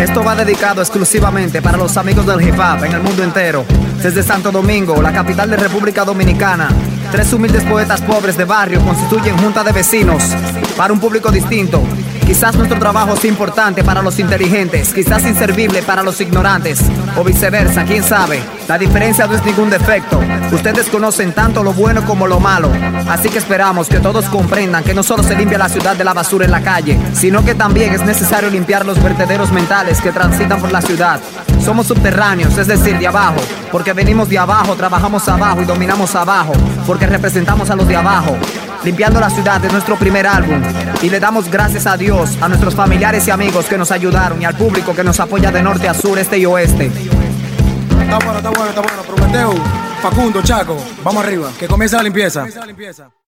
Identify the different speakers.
Speaker 1: Esto va dedicado exclusivamente para los amigos del hip hop en el mundo entero. Desde Santo Domingo, la capital de República Dominicana, tres humildes poetas pobres de barrio constituyen junta de vecinos para un público distinto. Quizás nuestro trabajo sea importante para los inteligentes, quizás inservible para los ignorantes, o viceversa, quién sabe. La diferencia no es ningún defecto. Ustedes conocen tanto lo bueno como lo malo. Así que esperamos que todos comprendan que no solo se limpia la ciudad de la basura en la calle, sino que también es necesario limpiar los vertederos mentales que transitan por la ciudad. Somos subterráneos, es decir, de abajo, porque venimos de abajo, trabajamos abajo y dominamos abajo, porque representamos a los de abajo. Limpiando la ciudad es nuestro primer álbum y le damos gracias a Dios, a nuestros familiares y amigos que nos ayudaron y al público que nos apoya de norte a sur, este y oeste.
Speaker 2: Está bueno, está bueno, está bueno. Prometeo, Facundo, Chaco, vamos arriba, que comience la limpieza.